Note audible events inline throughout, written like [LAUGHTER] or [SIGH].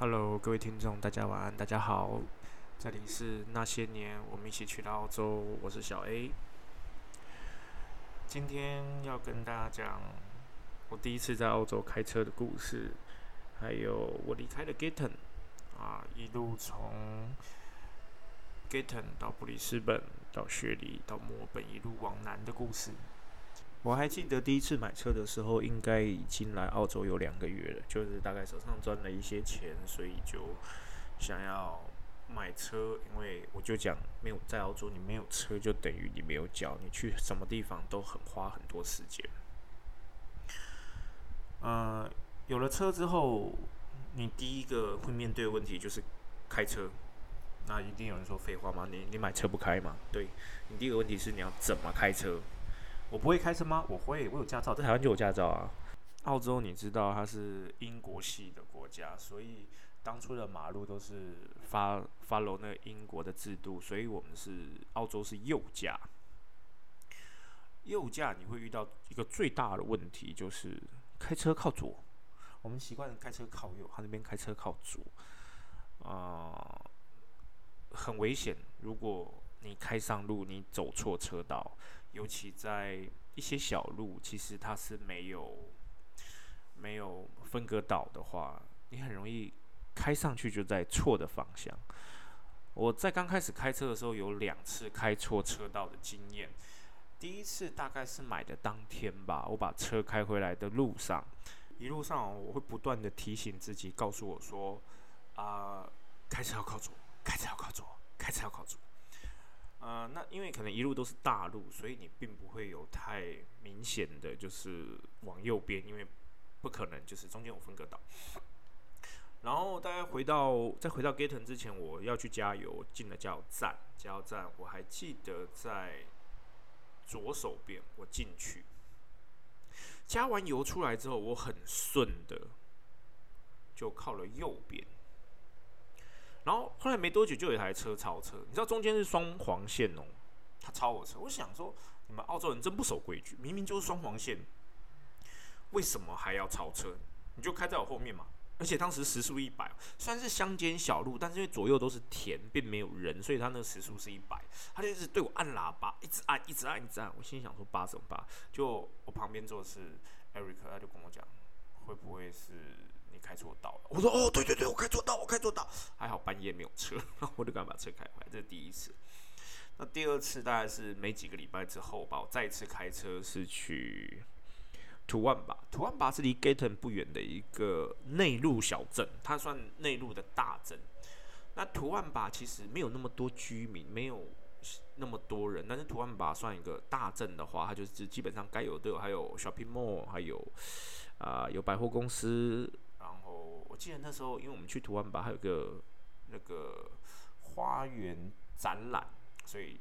Hello，各位听众，大家晚安，大家好，这里是那些年我们一起去的澳洲，我是小 A。今天要跟大家讲我第一次在澳洲开车的故事，还有我离开了 Gayton 啊，一路从 Gayton 到布里斯本，到雪梨，到墨本，一路往南的故事。我还记得第一次买车的时候，应该已经来澳洲有两个月了，就是大概手上赚了一些钱，所以就想要买车。因为我就讲，没有在澳洲，你没有车就等于你没有脚，你去什么地方都很花很多时间。呃，有了车之后，你第一个会面对的问题就是开车。那一定有人说废话吗？你你买车不开吗？对你第一个问题是你要怎么开车？我不会开车吗？我会，我有驾照，在台湾就有驾照啊。澳洲你知道它是英国系的国家，所以当初的马路都是发 follow 那个英国的制度，所以我们是澳洲是右驾。右驾你会遇到一个最大的问题，就是开车靠左。我们习惯开车靠右，他那边开车靠左，啊，很危险。如果你开上路，你走错车道。尤其在一些小路，其实它是没有没有分隔岛的话，你很容易开上去就在错的方向。我在刚开始开车的时候有两次开错车道的经验。第一次大概是买的当天吧，我把车开回来的路上，一路上我会不断的提醒自己，告诉我说：啊，开车要靠左，开车要靠左，开车要靠左。呃，那因为可能一路都是大路，所以你并不会有太明显的就是往右边，因为不可能就是中间有分隔岛。然后大概回到再回到 Gaten 之前，我要去加油，进了加油站，加油站我还记得在左手边，我进去加完油出来之后，我很顺的就靠了右边。然后后来没多久就有一台车超车，你知道中间是双黄线哦，他超我车。我想说，你们澳洲人真不守规矩，明明就是双黄线，为什么还要超车？你就开在我后面嘛。而且当时时速一百，虽然是乡间小路，但是因为左右都是田，并没有人，所以他那个时速是一百。他就一直对我按喇叭，一直按，一直按，一直按。我心想说八怎么八？就我旁边坐的是 Eric，他就跟我讲，会不会是？开错道了，我说哦，对对对，我开错道，我开错道，还好半夜没有车，[LAUGHS] 我就赶快把车开回来，这是第一次。那第二次大概是没几个礼拜之后吧，我再一次开车是去图万吧，图万吧是离 Gaten 不远的一个内陆小镇，它算内陆的大镇。那图万吧其实没有那么多居民，没有那么多人，但是图万吧算一个大镇的话，它就是基本上该有都有，还有 shopping mall，还有啊有百货公司。我记得那时候，因为我们去图案吧，还有个那个花园展览，所以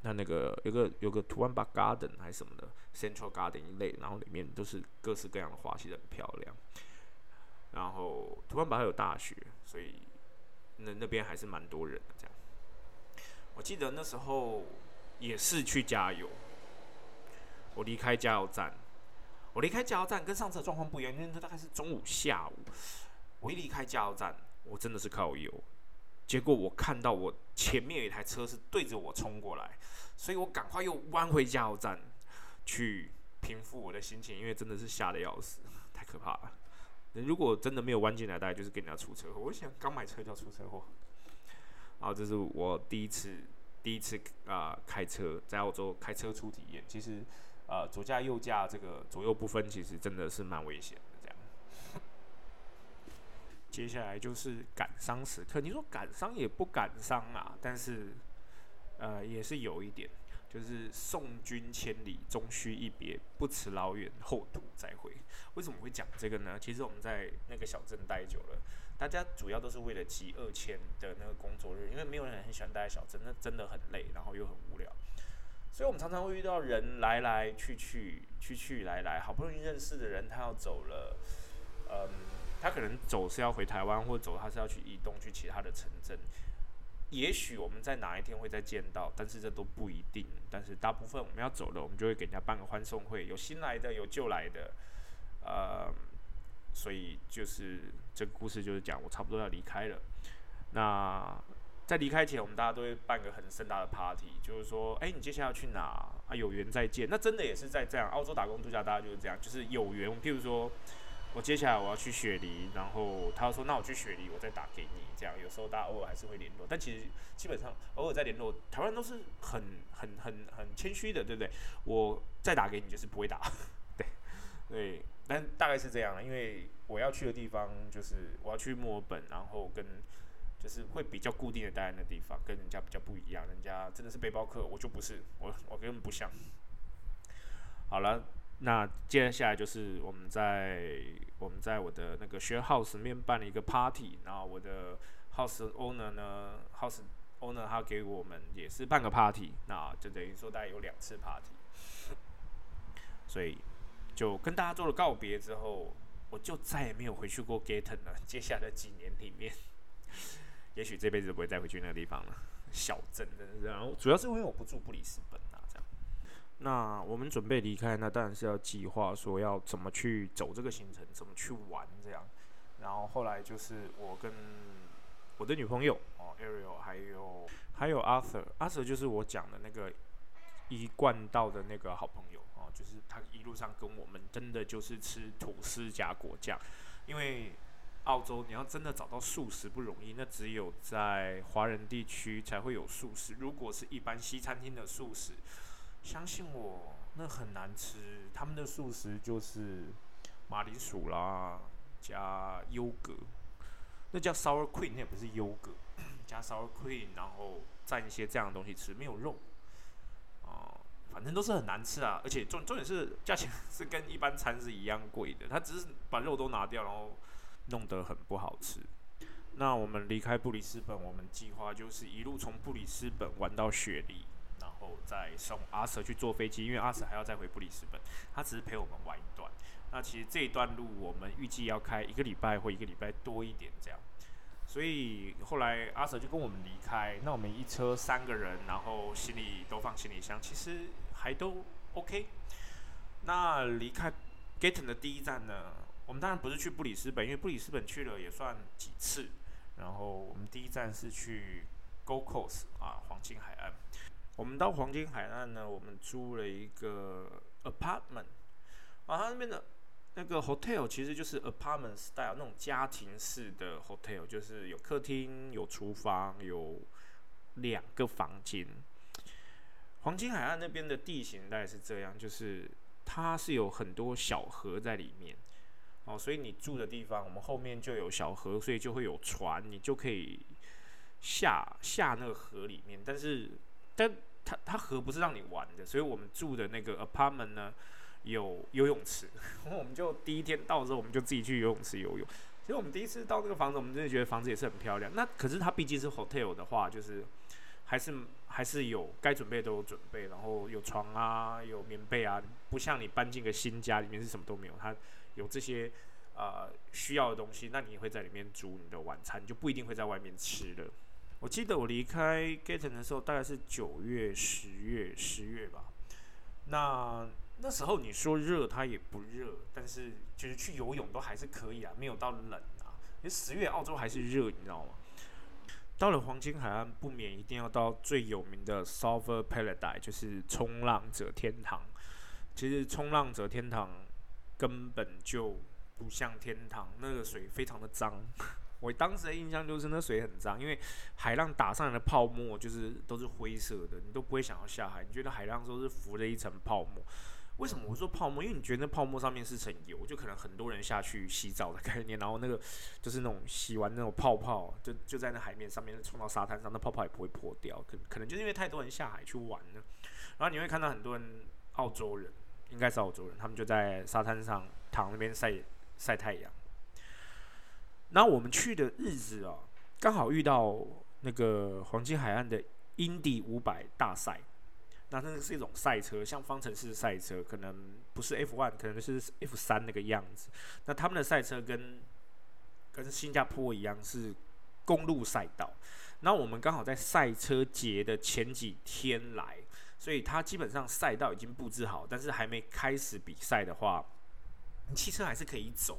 那那个有个有个图案吧 garden 还是什么的 central garden 一类，然后里面都是各式各样的花，其实很漂亮。然后图案吧还有大学，所以那那边还是蛮多人的。这样，我记得那时候也是去加油，我离开加油站，我离开加油站跟上次的状况不一样，因为那大概是中午下午。我一离开加油站，我真的是靠油，结果我看到我前面有一台车是对着我冲过来，所以我赶快又弯回加油站去平复我的心情，因为真的是吓得要死，太可怕了。如果真的没有弯进来，大概就是跟人家出车祸。我想刚买车就要出车祸，啊这是我第一次第一次啊开车在澳洲开车出体验，其实呃左驾右驾这个左右不分，其实真的是蛮危险。接下来就是感伤时刻。你说感伤也不感伤啊，但是，呃，也是有一点，就是送君千里，终须一别，不辞老远，后土再会。为什么会讲这个呢？其实我们在那个小镇待久了，大家主要都是为了集二千的那个工作日，因为没有人很喜欢待在小镇，那真的很累，然后又很无聊，所以我们常常会遇到人来来去去，去去来来，好不容易认识的人，他要走了，嗯。他可能走是要回台湾，或者走他是要去移动去其他的城镇。也许我们在哪一天会再见到，但是这都不一定。但是大部分我们要走了，我们就会给人家办个欢送会，有新来的，有旧来的。呃，所以就是这个故事就是讲我差不多要离开了。那在离开前，我们大家都会办个很盛大的 party，就是说，哎，你接下来要去哪啊？有缘再见。那真的也是在这样，澳洲打工度假，大家就是这样，就是有缘。譬如说，我接下来我要去雪梨，然后他说，那我去雪梨，我再打给你。这样有时候大家偶尔还是会联络，但其实基本上偶尔在联络，台湾都是很很很很谦虚的，对不对？我再打给你就是不会打，对 [LAUGHS] 对，但大概是这样，因为我要去的地方就是我要去墨尔本，然后跟。就是会比较固定的待在那地方，跟人家比较不一样。人家真的是背包客，我就不是，我我根本不像。好了，那接下来就是我们在我们在我的那个 share house 面办了一个 party，然后我的 house owner 呢，house owner 他给我们也是办个 party，那就等于说大概有两次 party。所以就跟大家做了告别之后，我就再也没有回去过 Gaten 了。接下来几年里面。也许这辈子都不会再回去那个地方了。小镇的，然后主要是因为我不住布里斯本，那我们准备离开，那当然是要计划说要怎么去走这个行程，怎么去玩这样。然后后来就是我跟我的女朋友哦，Ariel，还有还有 Arthur，Arthur 就是我讲的那个一贯道的那个好朋友哦，就是他一路上跟我们真的就是吃吐司加果酱，因为。澳洲，你要真的找到素食不容易，那只有在华人地区才会有素食。如果是一般西餐厅的素食，相信我，那很难吃。他们的素食就是马铃薯啦，加优格，那叫 sour cream，那也不是优格，加 sour cream，然后蘸一些这样的东西吃，没有肉，啊，反正都是很难吃啊。而且重重点是价钱 [LAUGHS] 是跟一般餐是一样贵的，他只是把肉都拿掉，然后。弄得很不好吃。那我们离开布里斯本，我们计划就是一路从布里斯本玩到雪梨，后再送阿 Sir 去坐飞机，因为阿 Sir 还要再回布里斯本，他只是陪我们玩一段。那其实这一段路我们预计要开一个礼拜或一个礼拜多一点这样。所以后来阿 Sir 就跟我们离开，那我们一车三个人，然后行李都放行李箱，其实还都 OK。那离开 Gaten 的第一站呢？我们当然不是去布里斯本，因为布里斯本去了也算几次。然后我们第一站是去 Gold Coast 啊，黄金海岸。我们到黄金海岸呢，我们租了一个 apartment 啊，它那边的那个 hotel 其实就是 apartment style 那种家庭式的 hotel，就是有客厅、有厨房、有两个房间。黄金海岸那边的地形大概是这样，就是它是有很多小河在里面。哦，所以你住的地方，我们后面就有小河，所以就会有船，你就可以下下那个河里面。但是，但它它河不是让你玩的，所以我们住的那个 apartment 呢有游泳池，[LAUGHS] 我们就第一天到的时候，我们就自己去游泳池游泳。其实我们第一次到那个房子，我们真的觉得房子也是很漂亮。那可是它毕竟是 hotel 的话，就是还是还是有该准备都有准备，然后有床啊，有棉被啊，不像你搬进个新家里面是什么都没有，它。有这些呃需要的东西，那你会在里面煮你的晚餐，就不一定会在外面吃了。我记得我离开 g a t o n 的时候，大概是九月、十月、十月吧。那那时候你说热，它也不热，但是就是去游泳都还是可以啊，没有到冷啊。因为十月澳洲还是热，你知道吗？到了黄金海岸，不免一定要到最有名的 Surfer Paradise，就是冲浪者天堂。其实冲浪者天堂。根本就不像天堂，那个水非常的脏。我当时的印象就是那水很脏，因为海浪打上来的泡沫就是都是灰色的，你都不会想要下海。你觉得海浪都是浮着一层泡沫？为什么我说泡沫？因为你觉得那泡沫上面是层油，就可能很多人下去洗澡的概念，然后那个就是那种洗完那种泡泡，就就在那海面上面冲到沙滩上，那泡泡也不会破掉。可可能就是因为太多人下海去玩了，然后你会看到很多人澳洲人。应该是澳洲人，他们就在沙滩上躺那边晒晒太阳。那我们去的日子啊，刚好遇到那个黄金海岸的 Indy 五百大赛。那那是一种赛车，像方程式赛车，可能不是 F one，可能是 F 三那个样子。那他们的赛车跟跟新加坡一样是公路赛道。那我们刚好在赛车节的前几天来。所以它基本上赛道已经布置好，但是还没开始比赛的话，汽车还是可以走。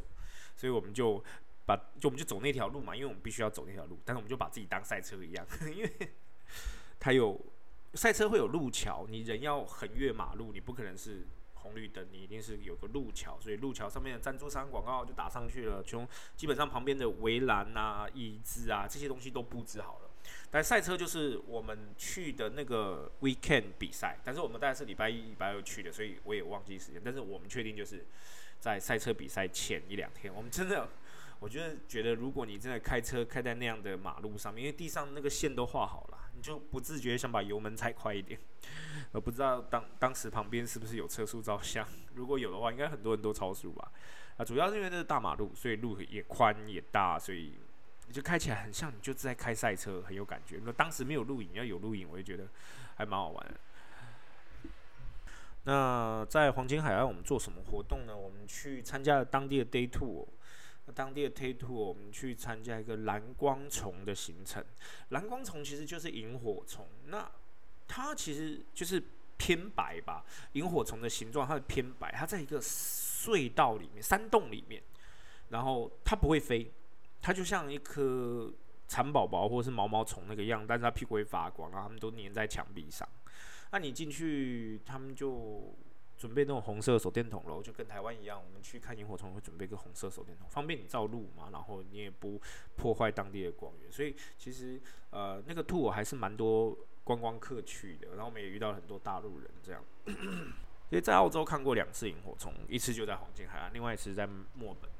所以我们就把就我们就走那条路嘛，因为我们必须要走那条路，但是我们就把自己当赛车一样，[LAUGHS] 因为它有赛车会有路桥，你人要横越马路，你不可能是。红绿灯，你一定是有个路桥，所以路桥上面的赞助商广告就打上去了。从基本上旁边的围栏啊、椅子啊这些东西都布置好了。但赛车就是我们去的那个 weekend 比赛，但是我们大概是礼拜一、礼拜二去的，所以我也忘记时间。但是我们确定就是在赛车比赛前一两天，我们真的，我觉得觉得如果你真的开车开在那样的马路上面，因为地上那个线都画好了，你就不自觉想把油门踩快一点。[LAUGHS] 我不知道当当时旁边是不是有车速照相，如果有的话，应该很多人都超速吧。啊，主要是因为这是大马路，所以路也宽也大，所以就开起来很像你就在开赛车，很有感觉。那当时没有录影，要有录影，我就觉得还蛮好玩。那在黄金海岸我们做什么活动呢？我们去参加了当地的 day Two 当地的 day tour 我们去参加一个蓝光虫的行程。蓝光虫其实就是萤火虫，那。它其实就是偏白吧，萤火虫的形状它是偏白，它在一个隧道里面、山洞里面，然后它不会飞，它就像一颗蚕宝宝或者是毛毛虫那个样，但是它屁股会发光，然后它们都粘在墙壁上。那你进去，他们就准备那种红色手电筒喽，就跟台湾一样，我们去看萤火虫会准备个红色手电筒，方便你照路嘛，然后你也不破坏当地的光源。所以其实呃那个兔我还是蛮多。观光客去的，然后我们也遇到很多大陆人，这样。[COUGHS] 因为在澳洲看过两次萤火虫，一次就在黄金海岸，另外一次在墨本。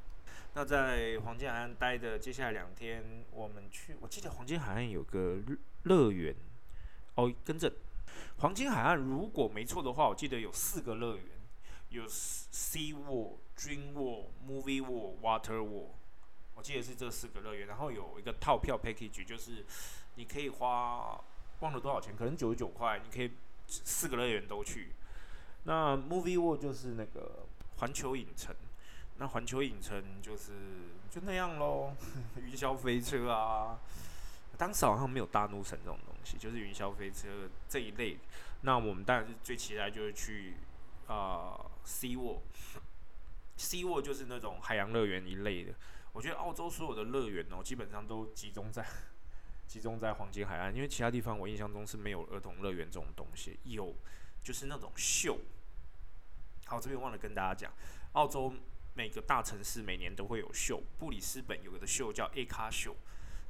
那在黄金海岸待的接下来两天，我们去，我记得黄金海岸有个乐园。哦，跟着黄金海岸，如果没错的话，我记得有四个乐园，有 Sea World、Dream World、Movie World、Water World。我记得是这四个乐园，然后有一个套票 package，就是你可以花。忘了多少钱？可能九十九块，你可以四个乐园都去。那 Movie World 就是那个环球影城，那环球影城就是就那样喽，[LAUGHS] 云霄飞车啊。当时好像没有大怒神这种东西就是云霄飞车这一类。那我们当然是最期待就是去啊 Sea World，Sea World 就是那种海洋乐园一类的。我觉得澳洲所有的乐园哦，基本上都集中在。集中在黄金海岸，因为其他地方我印象中是没有儿童乐园这种东西，有就是那种秀。好，这边忘了跟大家讲，澳洲每个大城市每年都会有秀，布里斯本有个的秀叫 A 卡秀，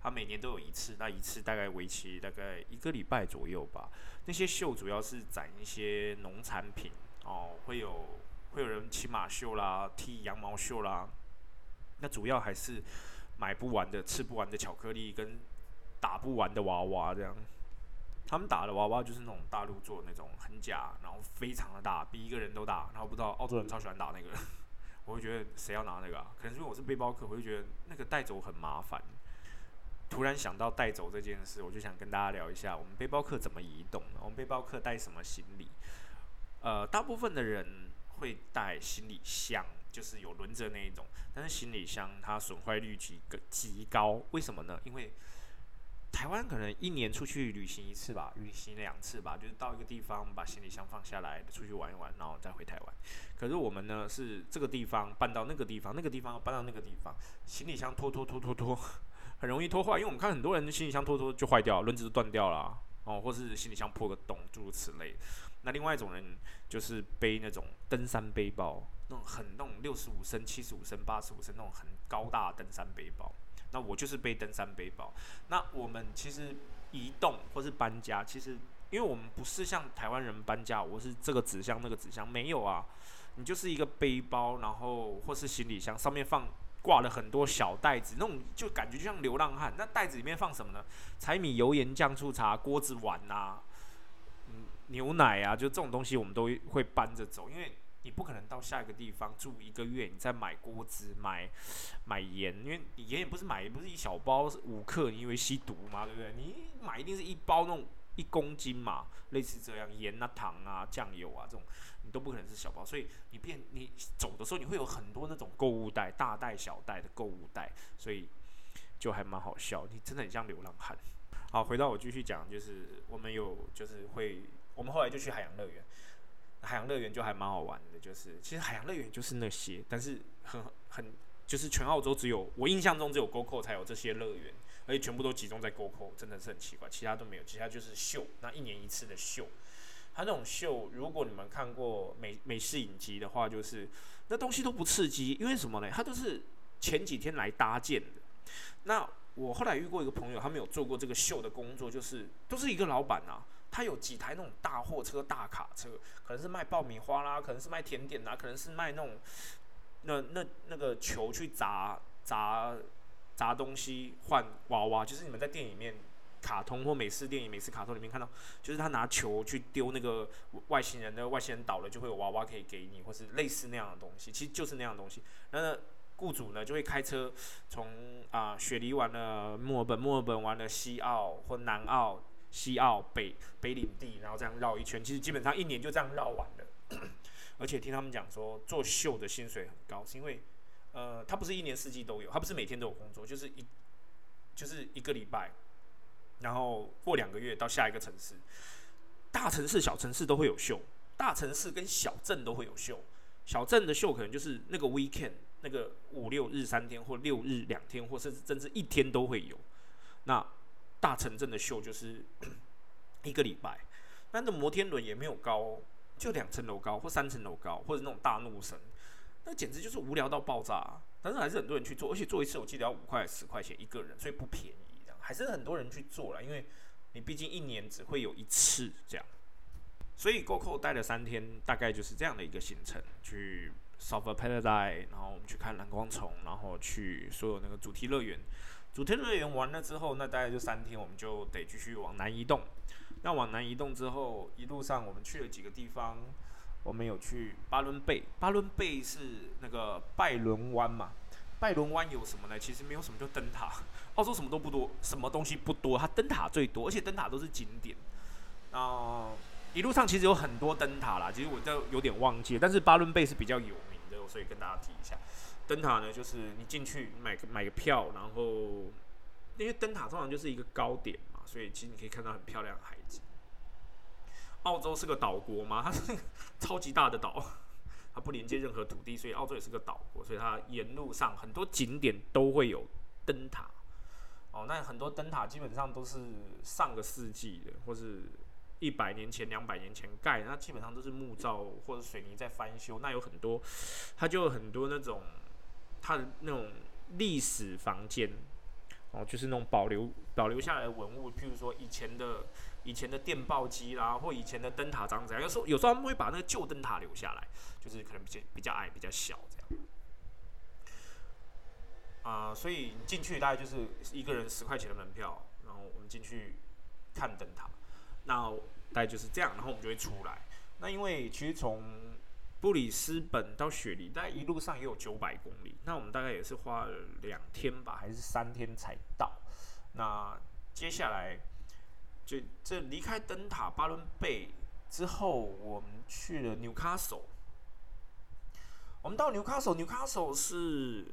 它每年都有一次，那一次大概为期大概一个礼拜左右吧。那些秀主要是展一些农产品哦，会有会有人骑马秀啦，剃羊毛秀啦，那主要还是买不完的、吃不完的巧克力跟。打不完的娃娃，这样，他们打的娃娃就是那种大陆做的那种很假，然后非常的大，比一个人都大。然后不知道澳洲人超喜欢打那个，[LAUGHS] 我会觉得谁要拿那个啊？可能是因为我是背包客，我就觉得那个带走很麻烦。突然想到带走这件事，我就想跟大家聊一下，我们背包客怎么移动？我们背包客带什么行李？呃，大部分的人会带行李箱，就是有轮着那一种，但是行李箱它损坏率极极高，为什么呢？因为台湾可能一年出去旅行一次吧，旅行两次吧，就是到一个地方把行李箱放下来，出去玩一玩，然后再回台湾。可是我们呢是这个地方搬到那个地方，那个地方搬到那个地方，行李箱拖拖拖拖拖，很容易拖坏。因为我们看很多人的行李箱拖拖就坏掉，轮子都断掉了哦，或是行李箱破个洞，诸如此类。那另外一种人就是背那种登山背包，那种很那种六十五升、七十五升、八十五升那种很高大登山背包。那我就是背登山背包。那我们其实移动或是搬家，其实因为我们不是像台湾人搬家，我是这个纸箱那个纸箱没有啊。你就是一个背包，然后或是行李箱，上面放挂了很多小袋子，那种就感觉就像流浪汉。那袋子里面放什么呢？柴米油盐酱醋茶、锅子碗呐，嗯，牛奶啊，就这种东西我们都会搬着走，因为。你不可能到下一个地方住一个月，你再买锅子、买买盐，因为你盐也不是买，也不是一小包五克，你以为吸毒吗？对不对？你买一定是一包那种一公斤嘛，类似这样，盐啊、糖啊、酱油啊这种，你都不可能是小包，所以你变你走的时候，你会有很多那种购物袋，大袋小袋的购物袋，所以就还蛮好笑，你真的很像流浪汉。[LAUGHS] 好，回到我继续讲，就是我们有就是会，我们后来就去海洋乐园。海洋乐园就还蛮好玩的，就是其实海洋乐园就是那些，但是很很就是全澳洲只有我印象中只有 GoCo 才有这些乐园，而且全部都集中在 GoCo，真的是很奇怪，其他都没有，其他就是秀，那一年一次的秀。他那种秀，如果你们看过美美式影集的话，就是那东西都不刺激，因为什么呢？他都是前几天来搭建的。那我后来遇过一个朋友，他们有做过这个秀的工作，就是都是一个老板啊，他有几台那种大货车、大卡车，可能是卖爆米花啦，可能是卖甜点啦，可能是卖那种那那那个球去砸砸砸东西换娃娃，就是你们在店里面。卡通或美式电影、美式卡通里面看到，就是他拿球去丢那个外星人，的外星人倒了就会有娃娃可以给你，或是类似那样的东西，其实就是那样的东西。那雇主呢就会开车从啊雪梨玩了墨尔本，墨尔本玩了西澳或南澳、西澳、北北领地，然后这样绕一圈，其实基本上一年就这样绕完了。[CLEARS THROAT] 而且听他们讲说，做秀的薪水很高，是因为呃他不是一年四季都有，他不是每天都有工作，就是一就是一个礼拜。然后过两个月到下一个城市，大城市、小城市都会有秀，大城市跟小镇都会有秀。小镇的秀可能就是那个 weekend，那个五六日三天或六日两天，或甚至甚至一天都会有。那大城镇的秀就是一个礼拜，那的摩天轮也没有高，就两层楼高或三层楼高，或者那种大怒神，那简直就是无聊到爆炸。但是还是很多人去做，而且做一次我记得要五块十块钱一个人，所以不便宜。还是很多人去做了，因为你毕竟一年只会有一次这样，所以 GoCo 待了三天，大概就是这样的一个行程，去 Soft Paradise，然后我们去看蓝光虫，然后去所有那个主题乐园。主题乐园完了之后，那大概就三天，我们就得继续往南移动。那往南移动之后，一路上我们去了几个地方，我们有去巴伦贝，巴伦贝是那个拜伦湾嘛？拜伦湾有什么呢？其实没有什么，就灯塔。[LAUGHS] 澳洲什么都不多，什么东西不多，它灯塔最多，而且灯塔都是景点。啊，一路上其实有很多灯塔啦，其实我都有点忘记，但是巴伦贝是比较有名的，所以跟大家提一下。灯塔呢，就是你进去买个买个票，然后因为灯塔通常就是一个高点嘛，所以其实你可以看到很漂亮的海景。澳洲是个岛国吗，它是 [LAUGHS] 超级大的岛，它不连接任何土地，所以澳洲也是个岛国，所以它沿路上很多景点都会有灯塔。哦，那很多灯塔基本上都是上个世纪的，或是一百年前、两百年前盖，那基本上都是木造或者水泥在翻修。那有很多，它就有很多那种它的那种历史房间，哦，就是那种保留保留下来的文物，譬如说以前的以前的电报机啦，或以前的灯塔长怎样。有时候有时候他们会把那个旧灯塔留下来，就是可能比较比较矮、比较小这样。啊，所以进去大概就是一个人十块钱的门票，然后我们进去看灯塔，那大概就是这样，然后我们就会出来。那因为其实从布里斯本到雪梨，大概一路上也有九百公里，那我们大概也是花了两天吧，还是三天才到。那接下来就这离开灯塔巴伦贝之后，我们去了纽卡索。我们到纽卡索，纽卡索是。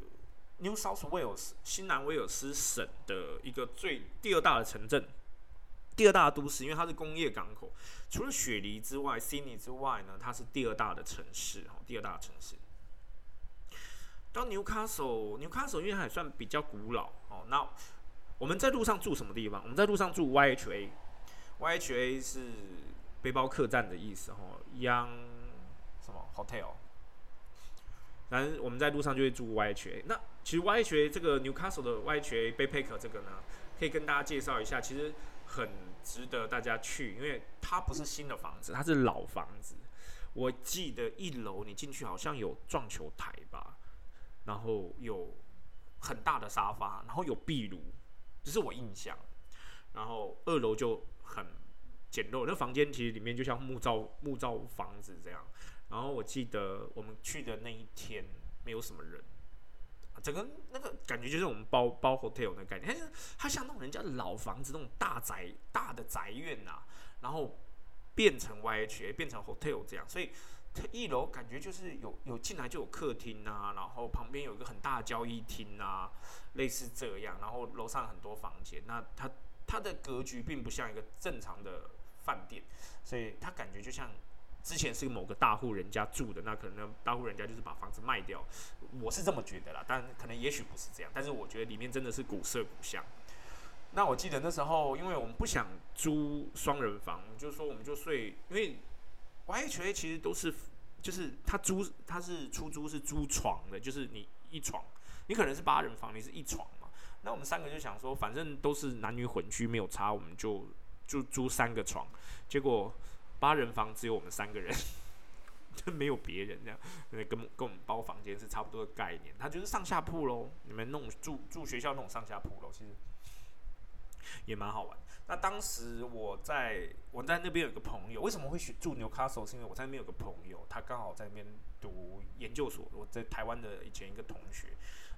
New South Wales 新南威尔斯省的一个最第二大的城镇，第二大都市，因为它是工业港口。除了雪梨之外悉尼之外呢，它是第二大的城市，哈，第二大的城市。到 Newcastle，Newcastle 因为还算比较古老，哦，那我们在路上住什么地方？我们在路上住 YHA，YHA 是背包客栈的意思，哈，Young 什么 Hotel。反正我们在路上就会住 YHA。那其实 YHA 这个 Newcastle 的 YHA Backpack 这个呢，可以跟大家介绍一下，其实很值得大家去，因为它不是新的房子，它是老房子。我记得一楼你进去好像有撞球台吧，然后有很大的沙发，然后有壁炉，这是我印象。然后二楼就很简陋，那房间其实里面就像木造木造房子这样。然后我记得我们去的那一天没有什么人，整个那个感觉就是我们包包 hotel 的概念，它它像那种人家老房子那种大宅大的宅院呐，然后变成 YHA 变成 hotel 这样，所以它一楼感觉就是有有进来就有客厅啊，然后旁边有一个很大的交易厅啊，类似这样，然后楼上很多房间，那它它的格局并不像一个正常的饭店，所以它感觉就像。之前是某个大户人家住的，那可能大户人家就是把房子卖掉，我是这么觉得啦，但可能也许不是这样，但是我觉得里面真的是古色古香。那我记得那时候，因为我们不想租双人房，就是说我们就睡，因为 YHA 其实都是，就是他租他是出租是租床的，就是你一床，你可能是八人房，你是一床嘛。那我们三个就想说，反正都是男女混居，没有差，我们就就租三个床。结果八人房只有我们三个人，就没有别人这样，跟跟我们包房间是差不多的概念。他就是上下铺喽，你们弄住住学校那种上下铺喽，其实。也蛮好玩。那当时我在我在那边有个朋友，为什么会选住 Newcastle？是因为我在那边有个朋友，他刚好在那边读研究所。我在台湾的以前一个同学，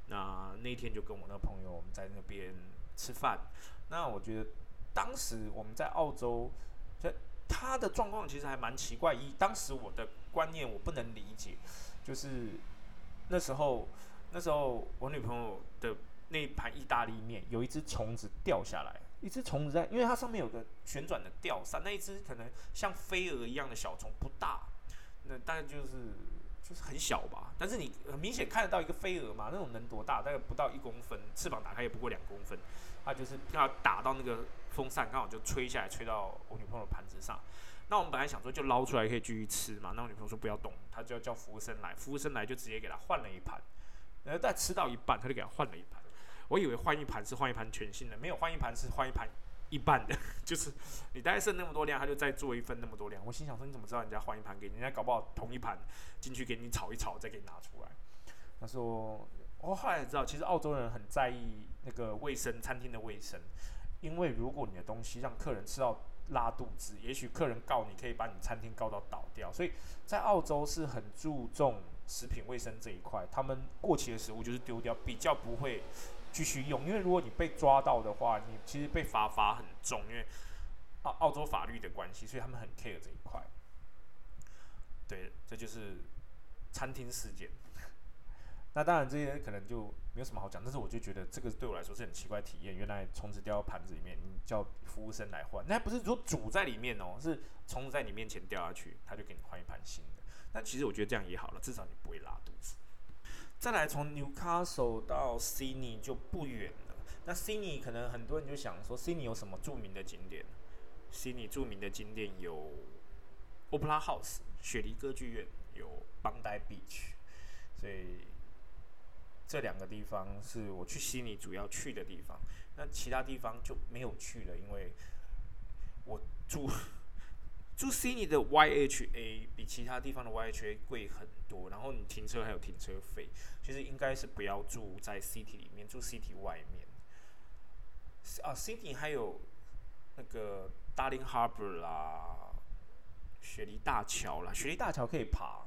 那那天就跟我那个朋友我们在那边吃饭。那我觉得当时我们在澳洲，在他的状况其实还蛮奇怪。一当时我的观念我不能理解，就是那时候那时候我女朋友的。那一盘意大利面有一只虫子掉下来，一只虫子在，因为它上面有个旋转的吊扇，那一只可能像飞蛾一样的小虫不大，那大概就是就是很小吧，但是你很明显看得到一个飞蛾嘛，那种能多大？大概不到一公分，翅膀打开也不过两公分，它就是要打到那个风扇，刚好就吹下来，吹到我女朋友的盘子上。那我们本来想说就捞出来可以继续吃嘛，那我女朋友说不要动，她就要叫服务生来，服务生来就直接给她换了一盘，然后再吃到一半，他就给她换了一盘。我以为换一盘是换一盘全新的，没有换一盘是换一盘一半的，[LAUGHS] 就是你大概剩那么多量，他就再做一份那么多量。我心想说，你怎么知道人家换一盘给你？人家搞不好同一盘进去给你炒一炒，再给你拿出来。他说，我后来才知道，其实澳洲人很在意那个卫生，餐厅的卫生，因为如果你的东西让客人吃到拉肚子，也许客人告你，可以把你餐厅告到倒掉。所以在澳洲是很注重食品卫生这一块，他们过期的食物就是丢掉，比较不会。继续用，因为如果你被抓到的话，你其实被罚罚很重，因为澳澳洲法律的关系，所以他们很 care 这一块。对，这就是餐厅事件。[LAUGHS] 那当然这些可能就没有什么好讲，但是我就觉得这个对我来说是很奇怪体验。原来虫子掉到盘子里面，你叫服务生来换，那不是说煮在里面哦，是虫子在你面前掉下去，他就给你换一盘新的。那其实我觉得这样也好了，至少你不会拉肚子。再来，从 Newcastle 到 Sydney 就不远了。那 Sydney 可能很多人就想说，Sydney 有什么著名的景点？Sydney 著名的景点有 Opera House 雪梨歌剧院，有 Bondi Beach。所以这两个地方是我去悉尼主要去的地方。那其他地方就没有去了，因为我住。住 C 尼的 YHA 比其他地方的 YHA 贵很多，然后你停车还有停车费，其实应该是不要住在 City 里面，住 City 外面。啊，City 还有那个 Darling Harbour 啦，雪梨大桥啦，雪梨大桥可以爬，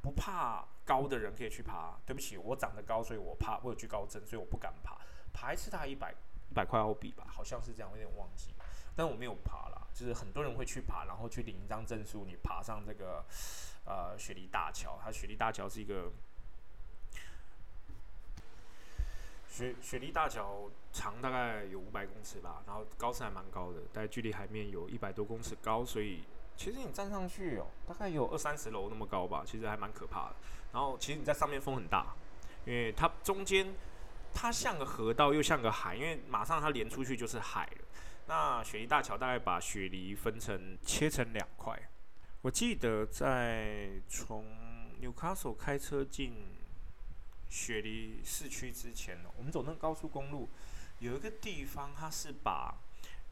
不怕高的人可以去爬。对不起，我长得高，所以我怕，我有惧高症，所以我不敢爬。爬一次大概一百一百块澳币吧，好像是这样，我有点忘记。但我没有爬了，就是很多人会去爬，然后去领一张证书，你爬上这个呃雪梨大桥。它雪梨大桥是一个雪雪梨大桥长大概有五百公尺吧，然后高是还蛮高的，大概距离海面有一百多公尺高，所以其实你站上去哦，大概有二三十楼那么高吧，其实还蛮可怕的。然后其实你在上面风很大，因为它中间它像个河道又像个海，因为马上它连出去就是海了。那雪梨大桥大概把雪梨分成切成两块。我记得在从 Newcastle 开车进雪梨市区之前呢，我们走那个高速公路，有一个地方它是把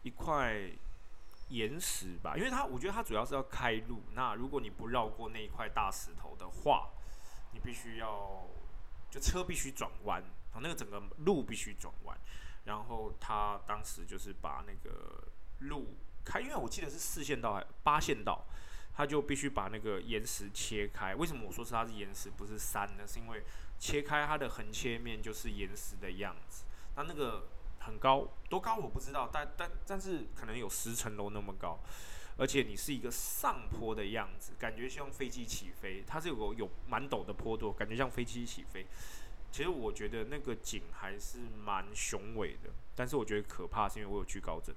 一块岩石吧，因为它我觉得它主要是要开路。那如果你不绕过那一块大石头的话，你必须要就车必须转弯，啊，那个整个路必须转弯。然后他当时就是把那个路开，因为我记得是四线道还八线道，他就必须把那个岩石切开。为什么我说是它是岩石不是山呢？是因为切开它的横切面就是岩石的样子。那那个很高，多高我不知道，但但但是可能有十层楼那么高，而且你是一个上坡的样子，感觉像飞机起飞。它是有个有蛮陡的坡度，感觉像飞机起飞。其实我觉得那个景还是蛮雄伟的，但是我觉得可怕是因为我有惧高症，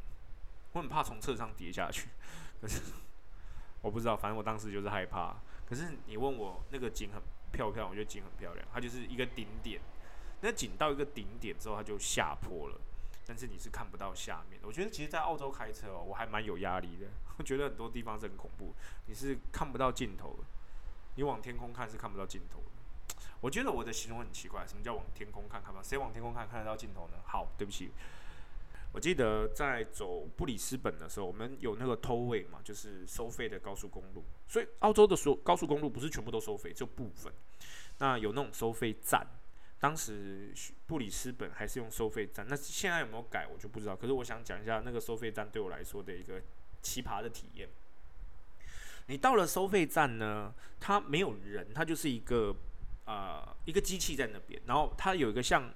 我很怕从车上跌下去。可是我不知道，反正我当时就是害怕。可是你问我那个景很漂不漂亮？我觉得景很漂亮，它就是一个顶点。那景到一个顶点之后，它就下坡了，但是你是看不到下面。我觉得其实，在澳洲开车哦，我还蛮有压力的。我觉得很多地方是很恐怖，你是看不到尽头的。你往天空看是看不到尽头的。我觉得我的形容很奇怪，什么叫往天空看？看不到？谁往天空看看得到尽头呢？好，对不起。我记得在走布里斯本的时候，我们有那个 tollway 嘛，就是收费的高速公路。所以澳洲的所高速公路不是全部都收费，就部分。那有那种收费站，当时布里斯本还是用收费站。那现在有没有改，我就不知道。可是我想讲一下那个收费站对我来说的一个奇葩的体验。你到了收费站呢，它没有人，它就是一个啊一个机器在那边，然后它有一个像。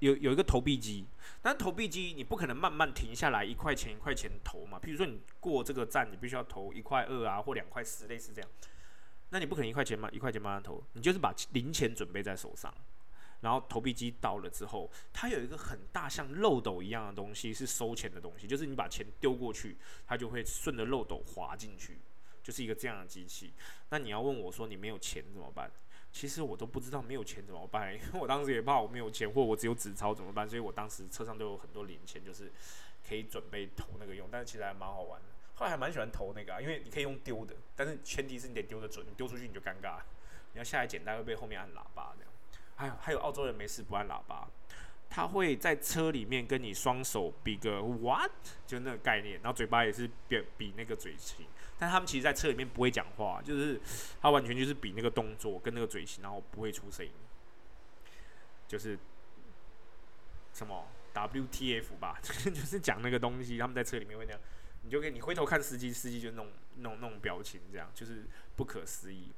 有有一个投币机，但投币机你不可能慢慢停下来一块钱一块钱投嘛。比如说你过这个站，你必须要投一块二啊，或两块四，类似这样。那你不可能一块钱嘛一块钱慢慢投，你就是把零钱准备在手上，然后投币机到了之后，它有一个很大像漏斗一样的东西是收钱的东西，就是你把钱丢过去，它就会顺着漏斗滑进去，就是一个这样的机器。那你要问我说你没有钱怎么办？其实我都不知道没有钱怎么办，因为我当时也怕我没有钱，或我只有纸钞怎么办，所以我当时车上都有很多零钱，就是可以准备投那个用。但是其实还蛮好玩的，后来还蛮喜欢投那个啊，因为你可以用丢的，但是前提是你得丢得准，你丢出去你就尴尬，你要下来捡单会被后面按喇叭这样。还有还有澳洲人没事不按喇叭。他会在车里面跟你双手比个 what，就那个概念，然后嘴巴也是比比那个嘴型，但他们其实，在车里面不会讲话，就是他完全就是比那个动作跟那个嘴型，然后不会出声音，就是什么 WTF 吧，[LAUGHS] 就是讲那个东西，他们在车里面会那样，你就可以你回头看司机，司机就那种那种那种表情，这样就是不可思议。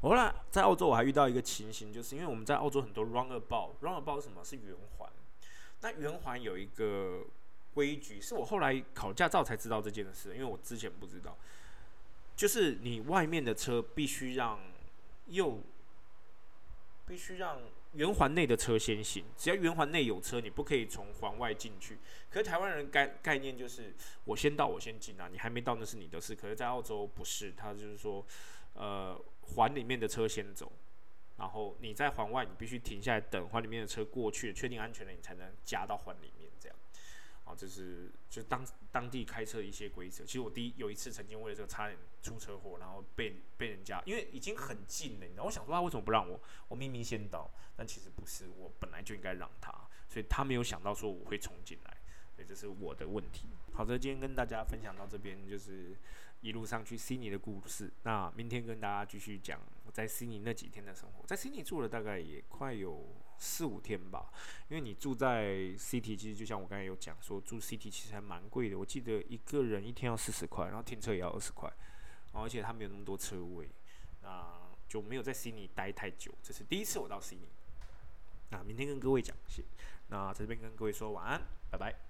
后来在澳洲我还遇到一个情形，就是因为我们在澳洲很多 roundabout，roundabout 是什么？是圆环。那圆环有一个规矩，是我后来考驾照才知道这件事，因为我之前不知道。就是你外面的车必须让右，必须让圆环内的车先行。只要圆环内有车，你不可以从环外进去。可是台湾人概概念就是我先到我先进啊，你还没到那是你的事。可是，在澳洲不是，他就是说。呃，环里面的车先走，然后你在环外，你必须停下来等环里面的车过去，确定安全了，你才能加到环里面。这样，啊，这是就当当地开车的一些规则。其实我第一有一次曾经为了这个差点出车祸，然后被被人家，因为已经很近了，你知道，我想说他为什么不让我？我明明先到，但其实不是，我本来就应该让他，所以他没有想到说我会冲进来，所以这是我的问题。好的，今天跟大家分享到这边，就是。一路上去悉尼的故事，那明天跟大家继续讲我在悉尼那几天的生活。在悉尼住了大概也快有四五天吧，因为你住在 City，其实就像我刚才有讲说，住 City 其实还蛮贵的。我记得一个人一天要四十块，然后停车也要二十块，而且它没有那么多车位，那就没有在悉尼待太久。这是第一次我到悉尼。那明天跟各位讲，谢。那在这边跟各位说晚安，拜拜。